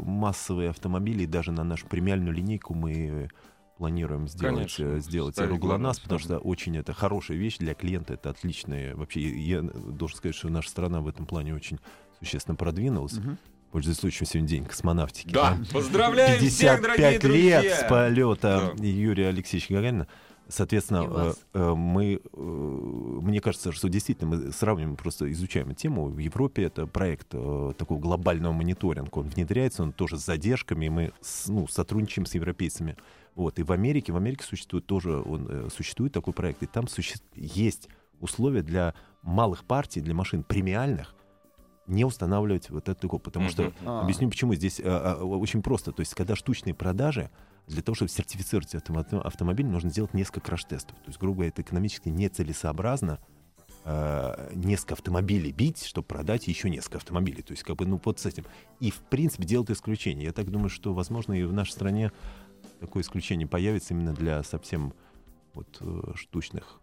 массовые автомобили, и даже на нашу премиальную линейку мы планируем сделать, Конечно, э, сделать Аэроглонасс, ГЛОНАСС, потому что очень это хорошая вещь для клиента, это отличная. Вообще, я должен сказать, что наша страна в этом плане очень существенно продвинулась. Мгм. Пользуясь случаем, сегодня день космонавтики. Да, поздравляем всех, дорогие 55 лет друзья! с полета Да. Юрия Алексеевича Гагарина. Соответственно, э, э, мы, э, мне кажется, что действительно мы сравниваем, просто изучаем тему. В Европе это проект э, такого глобального мониторинга. Он внедряется, он тоже с задержками, и мы с- ну, сотрудничаем с европейцами. Вот. И в Америке, в Америке существует тоже он, э, существует такой проект, и там суще- есть условия для малых партий, для машин премиальных, не устанавливать вот эту такой, потому что. А. Объясню почему. Здесь а, а, очень просто. То есть, когда штучные продажи, для того, чтобы сертифицировать автомо- автомобиль, нужно сделать несколько краш-тестов. То есть, грубо говоря, это экономически нецелесообразно э, несколько автомобилей бить, чтобы продать еще несколько автомобилей. То есть, как бы, ну, вот с этим. И, в принципе, делают исключение. Я так думаю, что, возможно, и в нашей стране такое исключение появится именно для совсем вот э, штучных.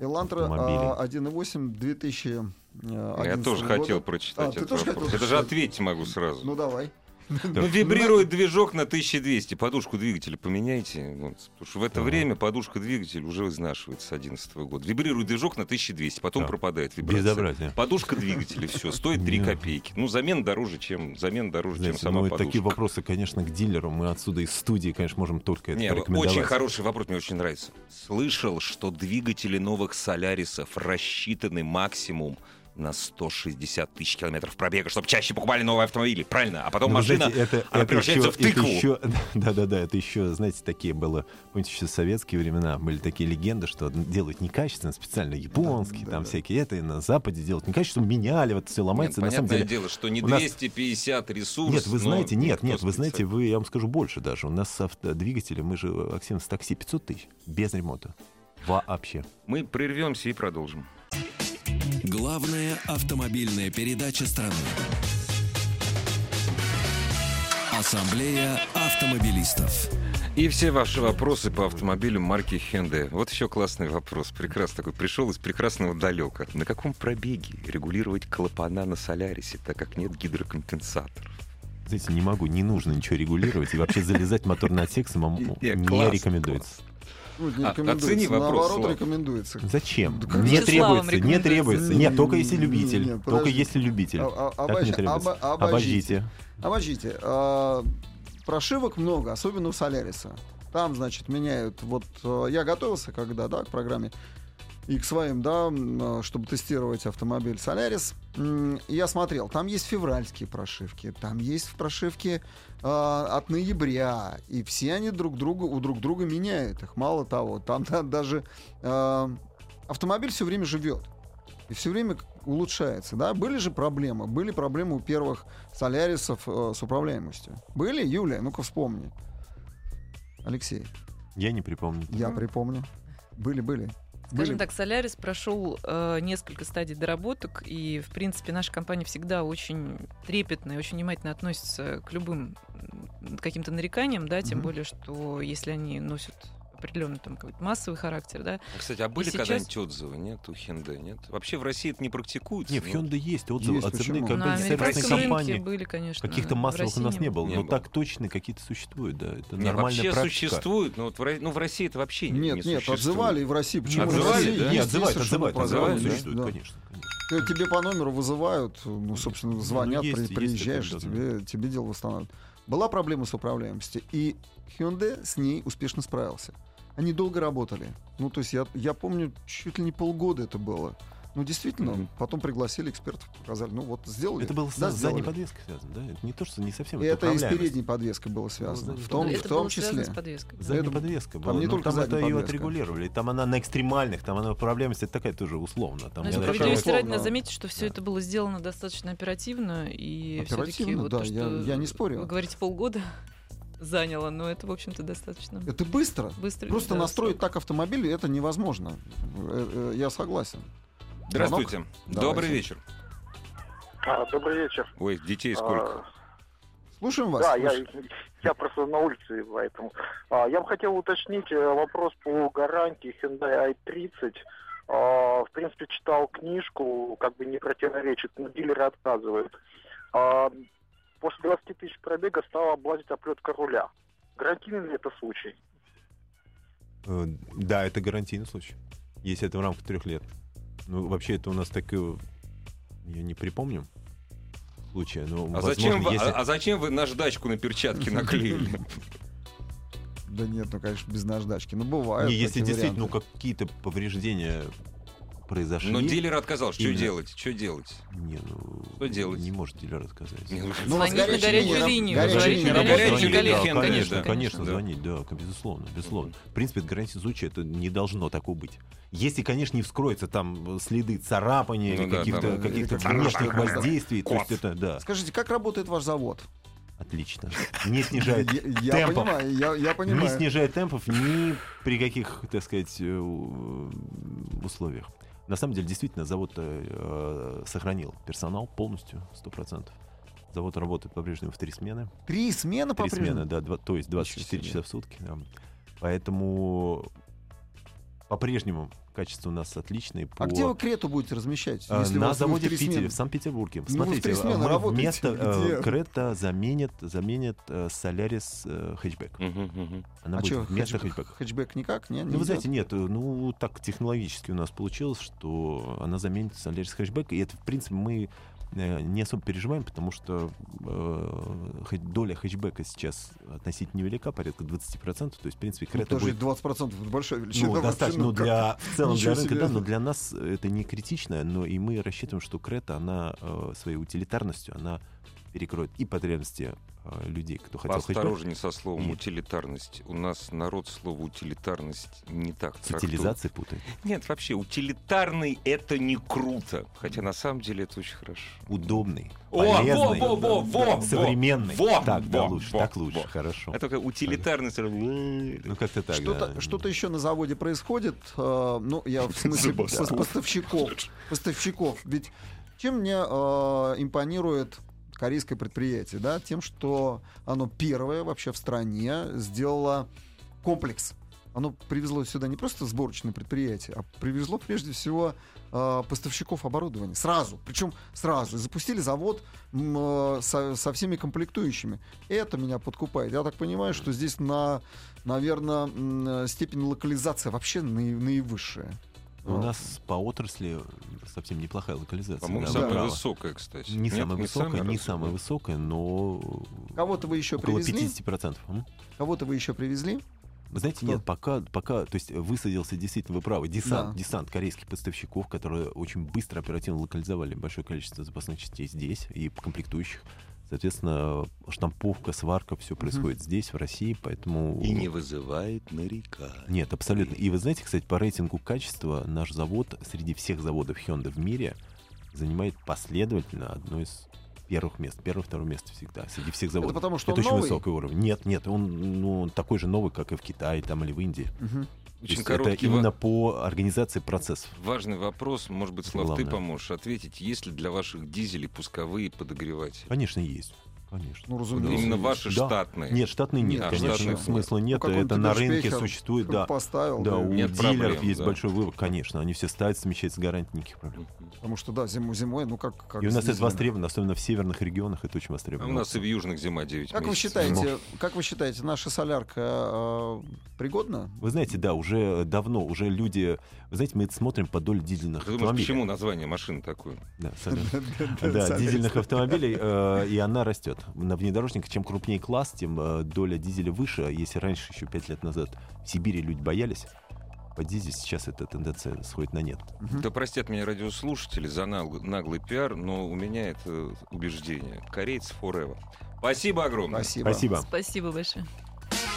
Элантра а, 1.8 2000 э, Я тоже года. хотел прочитать А, ты этот тоже вопрос. хотел Это же ответить могу сразу. Ну давай. Ну, вибрирует движок на 1200. Подушку двигателя поменяйте. Вот, потому что в это время подушка двигателя уже изнашивается с 2011 года. Вибрирует движок на 1200, потом Да. пропадает вибрация. Подушка двигателя, все, стоит 3 Да. копейки. Ну, замена дороже, чем, замена дороже, чем сама ну, подушка. такие вопросы, конечно, к дилеру. Мы отсюда из студии, конечно, можем только это порекомендовать. очень хороший вопрос, мне очень нравится. Слышал, что двигатели новых Солярисов рассчитаны максимум на 160 тысяч километров пробега, чтобы чаще покупали новые автомобили. Правильно? А потом Ну, вы машина, знаете, это, она это превращается еще, в тыкву. Это еще, да-да-да, это еще, знаете, такие было, помните, еще в советские времена были такие легенды, что делают некачественно, специально японские, Да, там да. всякие, это и на Западе делают некачественно, меняли, вот все Нет, ломается, на самом понятное деле... дело, что не у нас- 250 ресурс. Нет, вы но знаете, нет, нет, вы знаете, вы, я вам скажу больше даже. У нас авто, двигатели, мы же, Аксин, с такси 500 тысяч, без ремонта. Вообще. Мы прервемся и продолжим. Главная автомобильная передача страны. Ассамблея автомобилистов. И все ваши вопросы по автомобилю марки Hyundai. Вот еще классный вопрос. Прекрасный такой. Пришел из прекрасного далека. На каком пробеге регулировать клапана на Солярисе, так как нет гидрокомпенсаторов? Знаете, не могу, не нужно ничего регулировать, и вообще залезать в моторный отсек самому Не, не класс, рекомендуется. Ну, не А, оцени вопрос, Наоборот, рекомендуется. Зачем? Да не требуется, не требуется. Нет, только если Не, любитель. не, только если любитель. А- а- Так не обожи- требуется. обождите. Обождите. Обождите. а, Прошивок много, особенно у Соляриса. Там, значит, меняют. Вот э, я готовился, когда, да, к программе и к своим, да, э, чтобы тестировать автомобиль Солярис. Я смотрел, там есть февральские прошивки, там есть прошивки э, от ноября, и все они друг друга у друг друга меняют их. Мало того, там да, даже э, автомобиль все время живет и все время улучшается, да? Были же проблемы, были проблемы у первых Солярисов э, с управляемостью. Были, Юлия? Ну-ка вспомни. Алексей, Я не припомню. я припомню. Были, были. Скажем Были. так, Солярис прошел э, несколько стадий доработок, и, в принципе, наша компания всегда очень трепетно и очень внимательно относится к любым каким-то нареканиям, да, тем Мгм. более, что если они носят определенный там какой-то массовый характер, да, Кстати, а были сейчас- когда-нибудь отзывы? Нет, у Hyundai нет? Вообще в России это не практикуется. Не, в ну, Hyundai есть отзывы, Есть, отзывные почему? американском рынке компании. были, конечно. Каких-то массовых у России нас не было. Не Но было. так точно какие-то существуют, да. Это Не, нормальная вообще практика. существует, но вот в, Ро- ну, в России это вообще не- Нет, не нет, существует. отзывали и в России. Почему Отзывали, в России да? есть, Не, есть отзывают, отзывают, отзывают, существует, конечно. Э, Тебе по номеру вызывают, ну, собственно, звонят, есть- при- есть приезжаешь, да. тебе, тебе дело восстанавливают. Была проблема с управляемостью, и Hyundai с ней успешно справился. Они долго работали. Ну, то есть я, я помню, чуть ли не полгода это было. Ну, действительно, Мгм. потом пригласили экспертов, показали. Ну, вот сделали. Это было с Да, задней сделали. подвеской связано, да? Это не то, что не совсем. И это и с передней подвеской было связано. задней В том, подвеской. в это том числе. с подвеской. Задняя Это- подвеска была. не но только там это ее подвеска. отрегулировали. Там она на экстремальных, там она управляемость, это такая тоже условно. Там даже- справедливости условно. ради надо заметить, что все Да. это было сделано достаточно оперативно, и все-таки Оперативно, вот да, то, я- я не спорю. Вы говорите, полгода заняло, но это, в общем-то, достаточно Это быстро. быстро. Просто да, настроить срок. так автомобиль это невозможно. Э, э, Я согласен. Здравствуйте. Добрый вечер. А, добрый вечер. Ой, детей сколько? А, Слушаем вас. Да, я, слушаем. я просто на улице, поэтому. А, я бы хотел уточнить э, вопрос по гарантии Hyundai i30. А, в принципе, читал книжку, как бы не противоречит, но дилеры отказывают. А, после 20 тысяч пробега стала облазить оплетка руля. Гарантийный ли это случай? Э, Да, это гарантийный случай. Если это в рамках трех лет. Ну, вообще, это у нас такое... Я не припомню случая. Но, А возможно, зачем, вы, если- а, а зачем вы наждачку на перчатке наклеили? Да нет, ну, конечно, без наждачки. Ну, бывают Не, если действительно ну, какие-то повреждения произошли... Но дилер отказал. Что Именно. делать? Что делать? Не, ну, Что делать? Не может дилер отказать. Не, ну, Ну, Звонить на горячая горячую линию. на горячую линию, да, конечно, конечно, да. Да. звонить, да, безусловно, безусловно. В принципе, это гарантия случая, это не должно такого быть. Если, конечно, не вскроются там следы царапания Ну или да, каких-то там- каких-то Царапания. внешних воздействий, то есть это, да, Скажите, как работает ваш завод? отлично. Не снижает Я, я темпов. понимаю, я, я Не понимаю. снижает темпов ни при каких, так сказать, э, у- условиях. На самом деле, действительно, завод э, сохранил персонал полностью, 100%. Завод работает по-прежнему в три смены. Три смены Три по-прежнему? смены, да, два- то есть 24 себе. часа в сутки. да. Поэтому по-прежнему качество у нас отличное. А по- где вы Крету будете размещать? а, на заводе в Питере, смены? в Санкт-Петербурге. Ну, Смотрите, мы работаете. вместо э, Где? Крета заменит, заменит э, Solaris э, хэтчбэк. Мгм, мгм. Она А будет что, вместо хэтчбэк, хэтчбэк никак? Не, Ну, нельзя? вы знаете, нет, э, ну, так технологически у нас получилось, что она заменит Solaris хэтчбэк, и это, в принципе, мы э, не особо переживаем, потому что э, доля хэтчбека сейчас относительно невелика, порядка 20%, то есть, в принципе, Ну, Крета тоже будет 20% это большая величина. ну, достаточно, ну, ну, для, в целом для рынка, себе. да, но для нас это не критично, но и мы рассчитываем, что Крета, она э, своей утилитарностью, она перекроет и потребности э, людей, кто хотел хэтчбэк. Поосторожнее со словом И- утилитарность. У нас народ слово утилитарность не так утилизацией путает. Нет, вообще, утилитарный это не круто. Хотя на самом деле это очень хорошо. Удобный, О, полезный, во, во, во, во, современный. во, так, да, во, лучше, во, так лучше, во. хорошо. А только утилитарность. Ну, как-то так, Что-то, да. что-то еще на заводе происходит, э, ну, я в смысле пос- поставщиков, поставщиков. Ведь чем мне э, импонирует корейское предприятие, да, тем, что оно первое вообще в стране сделало комплекс. Оно привезло сюда не просто сборочное предприятие, а привезло прежде всего э, поставщиков оборудования. Сразу. Причем сразу. Запустили завод э, со, со всеми комплектующими. Это меня подкупает. Я так понимаю, что здесь на, наверное, степень локализации вообще наи- наивысшая. У нас по отрасли совсем неплохая локализация. По-моему, да, самая правы. высокая, кстати. Не Нет, самая высокая, не самая высокая, но Кого-то вы еще около привезли? 50%. М? Кого-то вы еще привезли? Вы знаете, Кто? нет, пока, пока, то есть высадился действительно, вы правы, десант, Да. десант корейских поставщиков, которые очень быстро, оперативно локализовали большое количество запасных частей здесь и комплектующих. Соответственно, штамповка, сварка, все происходит здесь, в России, поэтому... И не вызывает нареканий. Нет, абсолютно. И вы знаете, кстати, по рейтингу качества наш завод среди всех заводов Hyundai в мире занимает последовательно одно из первых мест. Первое, второе место всегда. Среди всех заводов. потому, что Это он очень новый? высокий уровень. Нет, нет, он ну, он такой же новый, как и в Китае там, или в Индии. Мгм. То Очень есть это именно по организации процессов. важный вопрос. Может быть, Слав, ты Главное. поможешь ответить. Есть ли для ваших дизелей пусковые подогреватели? Конечно, есть. Конечно. Ну, разумеется. Именно ваши Да. штатные. Нет, штатный нет, Нет, конечно, штатных смысла нет. Ну, это на рынке существует, да. Поставил, Да, да, у Нет дилеров проблем, есть да. большой выбор, конечно. Они все ставят, смещаются гарантии никаких проблем. Потому что, да, зимой, зимой, ну, как... как И у нас это востребовано, особенно в северных регионах, это очень А востребовано. у нас и в южных зима 9 Как вы считаете, как вы считаете, наша солярка э, пригодна? Вы знаете, да, уже давно, уже люди... Вы знаете, мы это смотрим по доле дизельных Ты думаешь, автомобилей. почему название машины такое? Да. Да, дизельных автомобилей, э, и она растет. На внедорожниках, чем крупнее класс, тем э, доля дизеля выше. Если раньше, еще пять лет назад, в Сибири люди боялись, по дизелю сейчас эта тенденция сходит на нет. Да простят меня радиослушатели за наг- наглый пиар, но у меня это убеждение. Корейцы forever. Спасибо огромное. Спасибо. Спасибо. Спасибо большое.